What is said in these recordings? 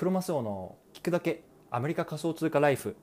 クロマスオの聞くだけアメリカ仮想通貨ライフ。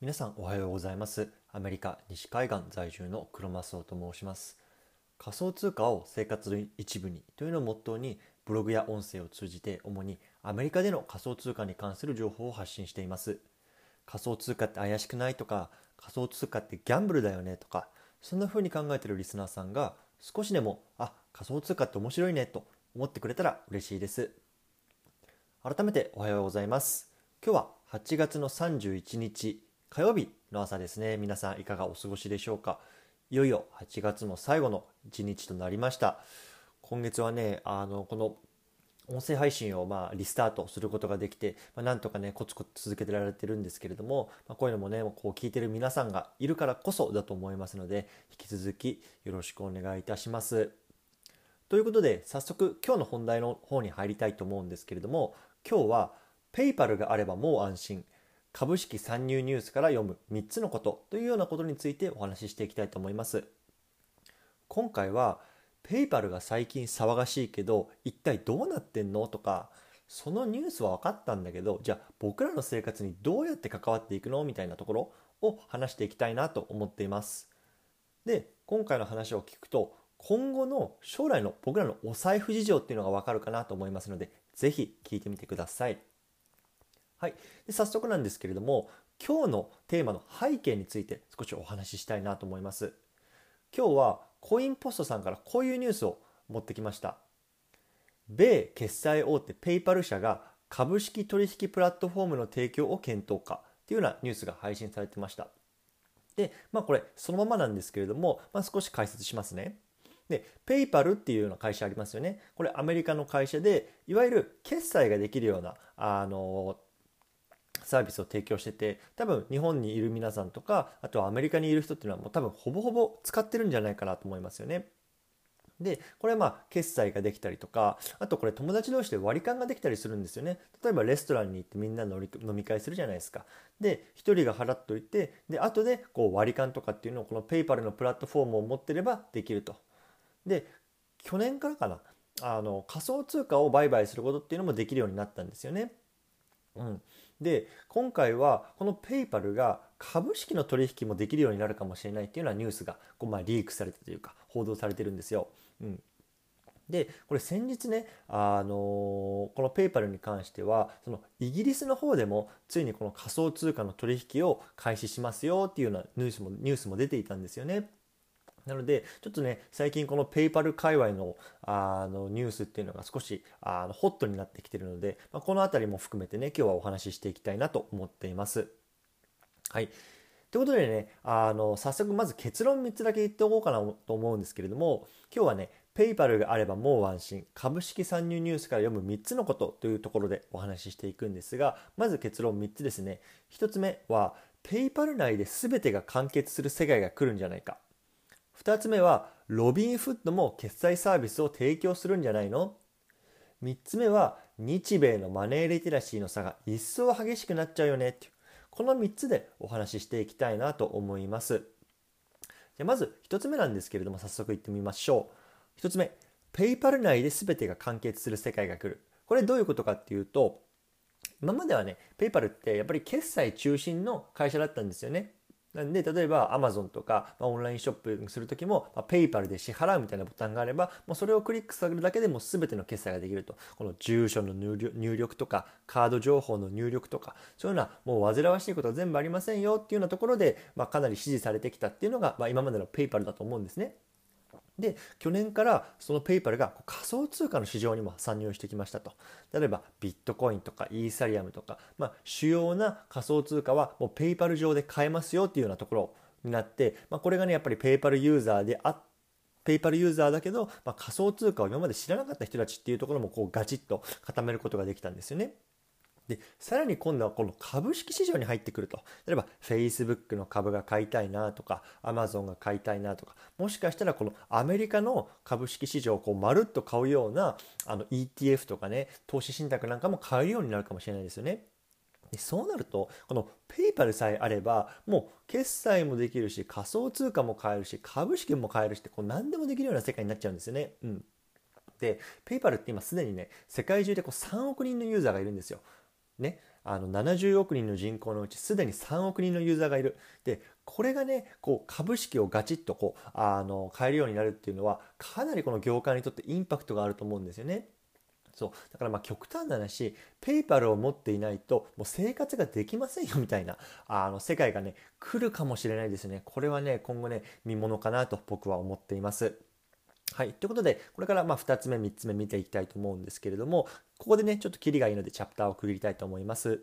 皆さんおはようございます。アメリカ西海岸在住のクロマスオと申します。仮想通貨を生活の一部にというのをモットーにブログや音声を通じて主にアメリカでの仮想通貨に関する情報を発信しています。仮想通貨って怪しくないとか仮想通貨ってギャンブルだよねとかそんな風に考えているリスナーさんが少しでもあ仮想通貨って面白いねと思ってくれたら嬉しいです。改めておはようございます。今日は8月の31日火曜日の朝ですね。皆さんいかがお過ごしでしょうか？いよいよ8月の最後の1日となりました。今月はねあのこの音声配信をまあリスタートすることができて、まあ、なんとかねコツコツ続けてられてるんですけれども、まあ、こういうのもねこう聞いてる皆さんがいるからこそだと思いますので引き続きよろしくお願いいたします。ということで早速今日の本題の方に入りたいと思うんですけれども今日はペイパルがあればもう安心株式参入ニュースから読む3つのことというようなことについてお話ししていきたいと思います。今回はペイパルが最近騒がしいけど一体どうなってんの？とかそのニュースは分かったんだけどじゃあ僕らの生活にどうやって関わっていくの？みたいなところを話していきたいなと思っています。で今回の話を聞くと今後の将来の僕らのお財布事情っていうのが分かるかなと思いますので是非聞いてみてください。はい、で早速なんですけれども今日のテーマの背景について少しお話ししたいなと思います。今日はコインポストさんからこういうニュースを持ってきました。米決済大手ペイパル社が株式取引プラットフォームの提供を検討かというようなニュースが配信されてました。で、まあこれそのままなんですけれども、まあ、少し解説しますね。で、ペイパルっていうような会社ありますよね。これアメリカの会社で、いわゆる決済ができるような、あの、サービスを提供してて多分日本にいる皆さんとかあとはアメリカにいる人っていうのはもう多分ほぼほぼ使ってるんじゃないかなと思いますよね。でこれはまあ決済ができたりとかあとこれ友達同士で割り勘ができたりするんですよね例えばレストランに行ってみんな飲み会するじゃないですかで1人が払っといてで後でこう割り勘とかっていうのをこのペイパルのプラットフォームを持ってればできるとで去年からかなあの仮想通貨を売買することっていうのもできるようになったんですよねうん、で今回はこのペイパルが株式の取引もできるようになるかもしれないっていうようなニュースがこうまあリークされたというか報道されてるんですよ。うんでこれ先日ね、あのー、このペイパルに関してはそのイギリスの方でもついにこの仮想通貨の取引を開始しますよっていうようなニュースもニュースも出ていたんですよね。なので、ちょっとね、最近このペイパル界隈のあのニュースっていうのが少しあのホットになってきてるので、まあ、この辺りも含めてね、今日はお話ししていきたいなと思っています。はい。ということでね、あの、早速まず結論3つだけ言っておこうかなと思うんですけれども、今日はね、ペイパルがあればもう安心、株式参入ニュースから読む3つのことというところでお話ししていくんですが、まず結論3つですね。1つ目は、ペイパル内で全てが完結する世界が来るんじゃないか。2つ目はロビンフッドも決済サービスを提供するんじゃないの？3つ目は日米のマネーリテラシーの差が一層激しくなっちゃうよね。っていうこの3つでお話ししていきたいなと思います。じゃまず1つ目なんですけれども早速いってみましょう。1つ目ペイパル内で全てが完結する世界が来る。これどういうことかっていうと今まではねペイパルってやっぱり決済中心の会社だったんですよね。なんで例えば Amazon とか、まあ、オンラインショップする時も、まあ、PayPal で支払うみたいなボタンがあればもうそれをクリックするだけでも全ての決済ができるとこの住所の入力とかカード情報の入力とかそういうのはもう煩わしいことは全部ありませんよっていうようなところで、まあ、かなり支持されてきたっていうのが、まあ、今までの PayPal だと思うんですね。で去年からそのペイパルが仮想通貨の市場にも参入してきましたと例えばビットコインとかイーサリアムとか、まあ、主要な仮想通貨はもうペイパル上で買えますよっていうようなところになって、まあ、これがねやっぱりペイパルユーザーであペイパルユーザーだけど、まあ、仮想通貨を今まで知らなかった人たちっていうところもこうガチッと固めることができたんですよね。でさらに今度はこの株式市場に入ってくると例えば Facebook の株が買いたいなとか Amazon が買いたいなとかもしかしたらこのアメリカの株式市場をこうまるっと買うようなあの ETF とかね投資信託なんかも買えるようになるかもしれないですよね。でそうなるとこの PayPal さえあればもう決済もできるし仮想通貨も買えるし株式も買えるしってこう何でもできるような世界になっちゃうんですよね。うんで、ペイパルって今すでにね、世界中でこう3億人のユーザーがいるんですよ。ね。あの70億人の人口のうちすでに3億人のユーザーがいる。で、これがね、こう株式をガチッとこうあの買えるようになるっていうのはかなりこの業界にとってインパクトがあると思うんですよね。そうだからまあ極端な話ペイパルを持っていないともう生活ができませんよみたいなあの世界がね来るかもしれないですねこれはね今後ね見ものかなと僕は思っていますはい。ということで、これからま2つ目、3つ目見ていきたいと思うんですけれども、ここでね、ちょっとキリがいいのでチャプターを区切りたいと思います。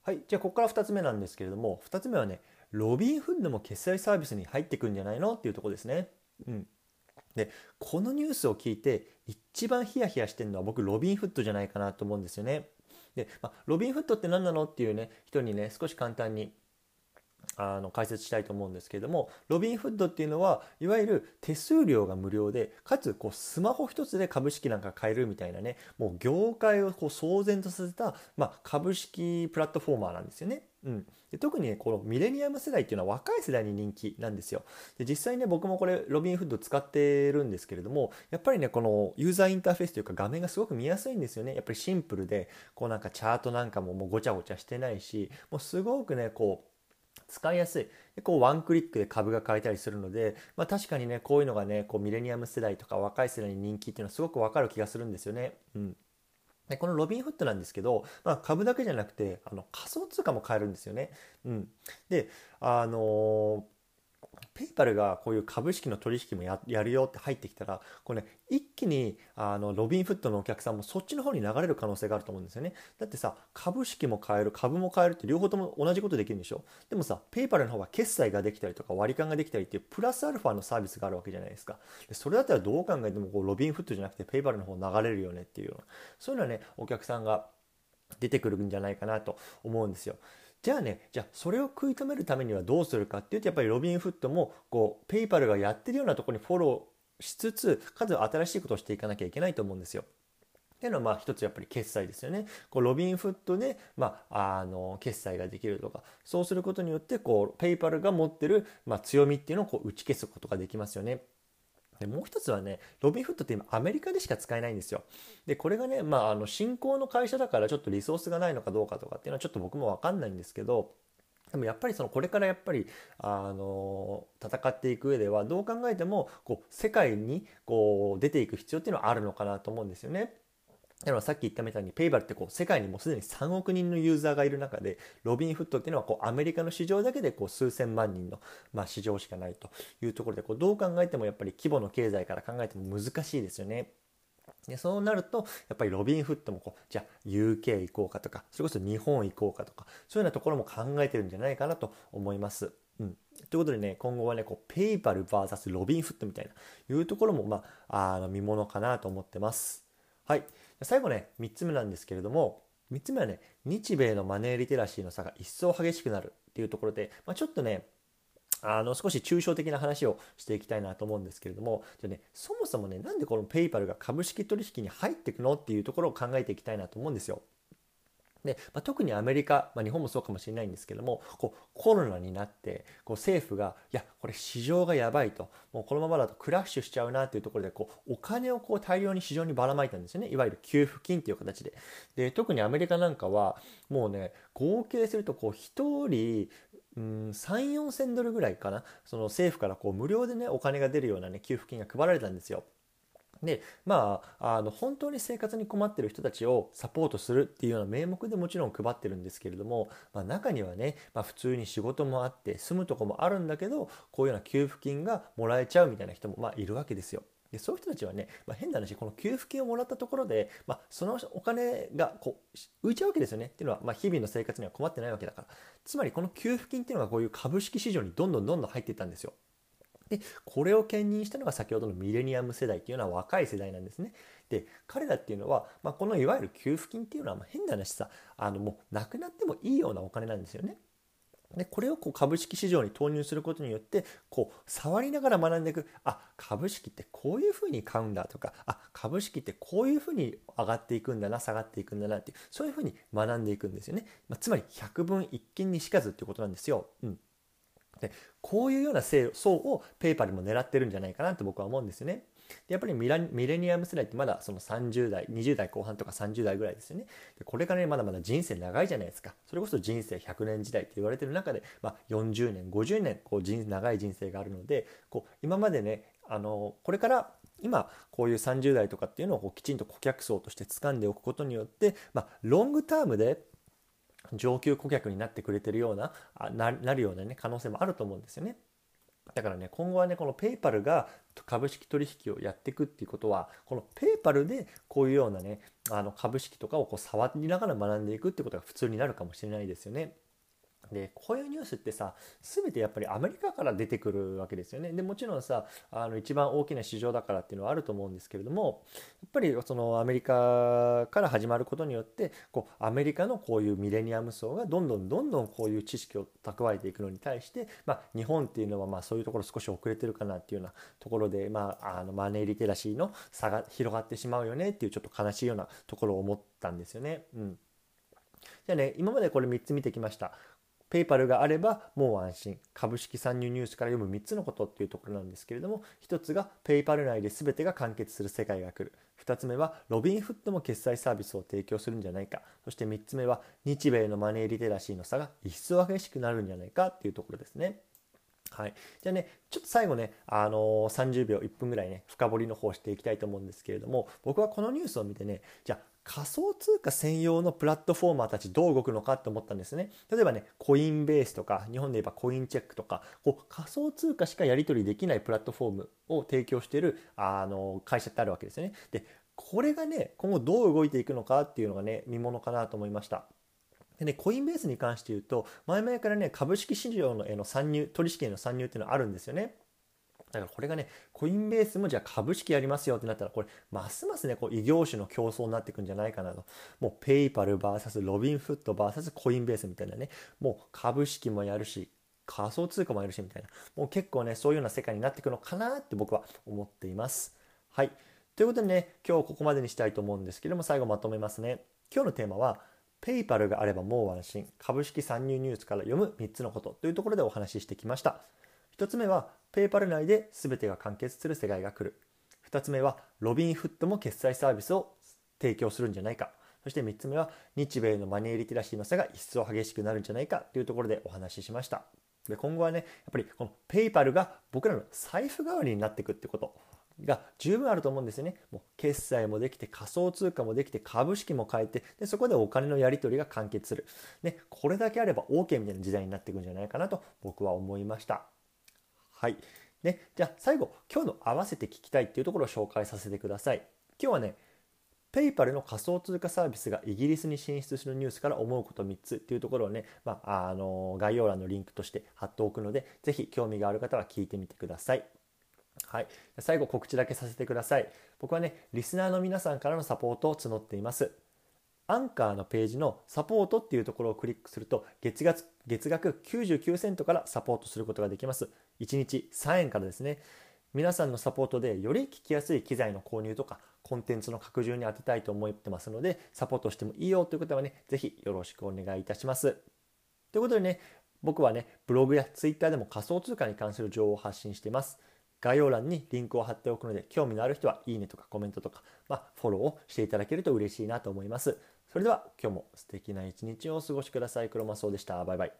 はい。じゃあ、ここから2つ目なんですけれども、2つ目はね、ロビンフッドも決済サービスに入ってくんじゃないのっていうとこですね。うん。で、このニュースを聞いて、一番ヒヤヒヤしてるのは僕、ロビンフッドじゃないかなと思うんですよね。で、まあ、ロビンフッドって何なのっていうね、人にね、少し簡単にあの解説したいと思うんですけれどもロビンフッドっていうのはいわゆる手数料が無料でかつこうスマホ一つで株式なんか買えるみたいなねもう業界をこう騒然とさせた、まあ、株式プラットフォーマーなんですよね。うん、で特に、ね、このミレニアム世代っていうのは若い世代に人気なんですよ。で実際ね僕もこれロビンフッド使ってるんですけれどもやっぱりねこのユーザーインターフェースというか画面がすごく見やすいんですよね。やっぱりシンプルでこうなんかチャートなんかももうごちゃごちゃしてないしもうすごくねこう使いやすい。でこうワンクリックで株が買えたりするので、まあ、確かにね、こういうのがね、こうミレニアム世代とか若い世代に人気っていうのはすごくわかる気がするんですよね。うん。でこのロビンフットなんですけど、まあ、株だけじゃなくてあの仮想通貨も買えるんですよね。うん、であのーペイパルがこういう株式の取引もやるよって入ってきたら、これね、一気にあのロビンフットのお客さんもそっちの方に流れる可能性があると思うんですよね。だってさ、株式も買える、株も買えるって両方とも同じことできるんでしょ？でもさ、ペイパルの方は決済ができたりとか割り勘ができたりっていうプラスアルファのサービスがあるわけじゃないですか。でそれだったらどう考えてもこうロビンフットじゃなくてペイパルの方流れるよねっていう、そういうのはね、お客さんが出てくるんじゃないかなと思うんですよ。じゃあね、じゃあそれを食い止めるためにはどうするかっていうと、やっぱりロビンフットも、こう、ペイパルがやってるようなところにフォローしつつ、かつ新しいことをしていかなきゃいけないと思うんですよ。っていうのはまあ一つやっぱり決済ですよね。こうロビンフットで、まあ、あの決済ができるとかそうすることによってこうペイパルが持ってる、まあ、強みっていうのをこう打ち消すことができますよね。でもう一つはね、ロビンフットって今アメリカでしか使えないんですよ。で、これがね、まあ、あの、新興の会社だからちょっとリソースがないのかどうかとかっていうのはちょっと僕もわかんないんですけど、でもやっぱりそのこれからやっぱりあの戦っていく上ではどう考えてもこう世界にこう出ていく必要っていうのはあるのかなと思うんですよね。だからさっき言ったみたいにペイバルってこう世界にもうすでに3億人のユーザーがいる中でロビンフットっていうのはこうアメリカの市場だけでこう数千万人の、ま、市場しかないというところでこうどう考えてもやっぱり規模の経済から考えても難しいですよね。でそうなるとやっぱりロビンフットもこうじゃあ UK 行こうかとかそれこそ日本行こうかとかそういうようなところも考えてるんじゃないかなと思います。うん、ということでね今後はねこうペイパル VS ロビンフットみたいないうところもまああの見ものかなと思ってます。はい最後ね、3つ目なんですけれども、3つ目はね、日米のマネーリテラシーの差が一層激しくなるっていうところで、まあ、ちょっとね、あの少し抽象的な話をしていきたいなと思うんですけれども、じゃね、そもそもね、なんでこのペイパルが株式取引に入っていくのっていうところを考えていきたいなと思うんですよ。で、まあ、特にアメリカ、まあ、日本もそうかもしれないんですけどもこうコロナになってこう政府がいやこれ市場がやばいともうこのままだとクラッシュしちゃうなっていうところでこうお金をこう大量に市場にばらまいたんですよね。いわゆる給付金っていう形で。で特にアメリカなんかはもうね合計するとこう1人うん、3、4千ドルぐらいかな、その政府からこう無料でね、お金が出るようなね、給付金が配られたんですよ。でまあ、あの本当に生活に困ってる人たちをサポートするっていうような名目でもちろん配ってるんですけれども、まあ、中にはね、まあ、普通に仕事もあって住むとこもあるんだけどこういうような給付金がもらえちゃうみたいな人もまあいるわけですよ。でそういう人たちはね、まあ、変な話この給付金をもらったところで、まあ、そのお金がこう浮いちゃうわけですよねっていうのは、まあ、日々の生活には困ってないわけだからつまりこの給付金っていうのがこういう株式市場にどんどんどんどん入っていったんですよ。でこれを兼任したのが先ほどのミレニアム世代っていうのは若い世代なんですね。で彼らっていうのは、まあ、このいわゆる給付金っていうのはまあ変な話さあのもうなくなってもいいようなお金なんですよね。でこれをこう株式市場に投入することによってこう触りながら学んでいくあ株式ってこういうふうに買うんだとかあ株式ってこういうふうに上がっていくんだな下がっていくんだなっていうそういうふうに学んでいくんですよね、まあ、つまり百分一見にしかずっていうことなんですよ。うんでこういうような層をペイパルも狙ってるんじゃないかなと僕は思うんですよね。でやっぱりミラミレニアム世代ってまだその30代20代後半とか30代ぐらいですよねでこれからねまだまだ人生長いじゃないですかそれこそ人生100年時代って言われてる中で、まあ、40年50年こう人長い人生があるのでこう今までねあのこれから今こういう30代とかっていうのをきちんと顧客層として掴んでおくことによって、まあ、ロングタームで上級顧客になってくれてるようななるような、ね、可能性もあると思うんですよね。だからね今後はねこのペイパルが株式取引をやっていくっていうことはこのペイパルでこういうようなねあの株式とかをこう触りながら学んでいくってことが普通になるかもしれないですよね。でこういうニュースってさ全てやっぱりアメリカから出てくるわけですよねでもちろんさあの一番大きな市場だからっていうのはあると思うんですけれどもやっぱりそのアメリカから始まることによってこうアメリカのこういうミレニアム層がどんどんどんどんこういう知識を蓄えていくのに対して、まあ、日本っていうのはまあそういうところ少し遅れてるかなっていうようなところで、まあ、あのマネーリテラシーの差が広がってしまうよねっていうちょっと悲しいようなところを思ったんですよね。うんじゃあね、今までこれ3つ見てきました。ペイパルがあればもう安心。株式参入ニュースから読む3つのことっていうところなんですけれども1つがペイパル内で全てが完結する世界が来る。2つ目はロビンフットも決済サービスを提供するんじゃないか。そして3つ目は日米のマネーリテラシーの差が一層激しくなるんじゃないかっていうところですね。はい、じゃあねちょっと最後ね、あのー、30秒1分ぐらいね深掘りの方していきたいと思うんですけれども僕はこのニュースを見てねじゃあ仮想通貨専用のプラットフォーマーたちどう動くのかって思ったんですね。例えばね、コインベースとか、日本で言えばコインチェックとか、こう仮想通貨しかやり取りできないプラットフォームを提供しているあの会社ってあるわけですよね。で、これがね、今後どう動いていくのかっていうのがね、見ものかなと思いました。でね、コインベースに関して言うと、前々からね、株式市場のへの参入、取引への参入っていうのはあるんですよね。だからこれがね、コインベースもじゃあ株式やりますよってなったら、これ、ますますね、こう異業種の競争になっていくんじゃないかなと。もう、ペイパル VS ロビンフット VS コインベースみたいなね、もう株式もやるし、仮想通貨もやるしみたいな、もう結構ね、そういうような世界になっていくのかなって僕は思っています。はい。ということでね、今日ここまでにしたいと思うんですけども、最後まとめますね。今日のテーマは、ペイパルがあればもう安心、株式参入ニュースから読む3つのことというところでお話ししてきました。1つ目は、ペイパル内で全てが完結する世界が来る。2つ目は、ロビンフットも決済サービスを提供するんじゃないか。そして3つ目は、日米のマネーリテラシーの差が一層激しくなるんじゃないかというところでお話ししました。で今後はね、やっぱりこのペイパルが僕らの財布代わりになっていくってことが十分あると思うんですよね。もう決済もできて仮想通貨もできて株式も変えてでそこでお金のやり取りが完結する。ね、これだけあれば OK みたいな時代になっていくんじゃないかなと僕は思いました。はい。ね、じゃあ最後、今日の合わせて聞きたいっていうところを紹介させてください。今日はね、ペイパルの仮想通貨サービスがイギリスに進出するニュースから思うこと3つっていうところをね、まあ、あの概要欄のリンクとして貼っておくので、ぜひ興味がある方は聞いてみてください。はい、最後告知だけさせてください。僕はね、リスナーの皆さんからのサポートを募っています。アンカーのページのサポートっていうところをクリックすると月額月額99セントからサポートすることができます。1日3円からですね。皆さんのサポートでより聞きやすい機材の購入とかコンテンツの拡充に当てたいと思ってますのでサポートしてもいいよということはね、ぜひよろしくお願いいたします。ということでね、僕はね、ブログやツイッターでも仮想通貨に関する情報を発信しています。概要欄にリンクを貼っておくので、興味のある人はいいねとかコメントとか、まあ、フォローをしていただけると嬉しいなと思います。それでは今日も素敵な一日をお過ごしください。クロマスオでした。バイバイ。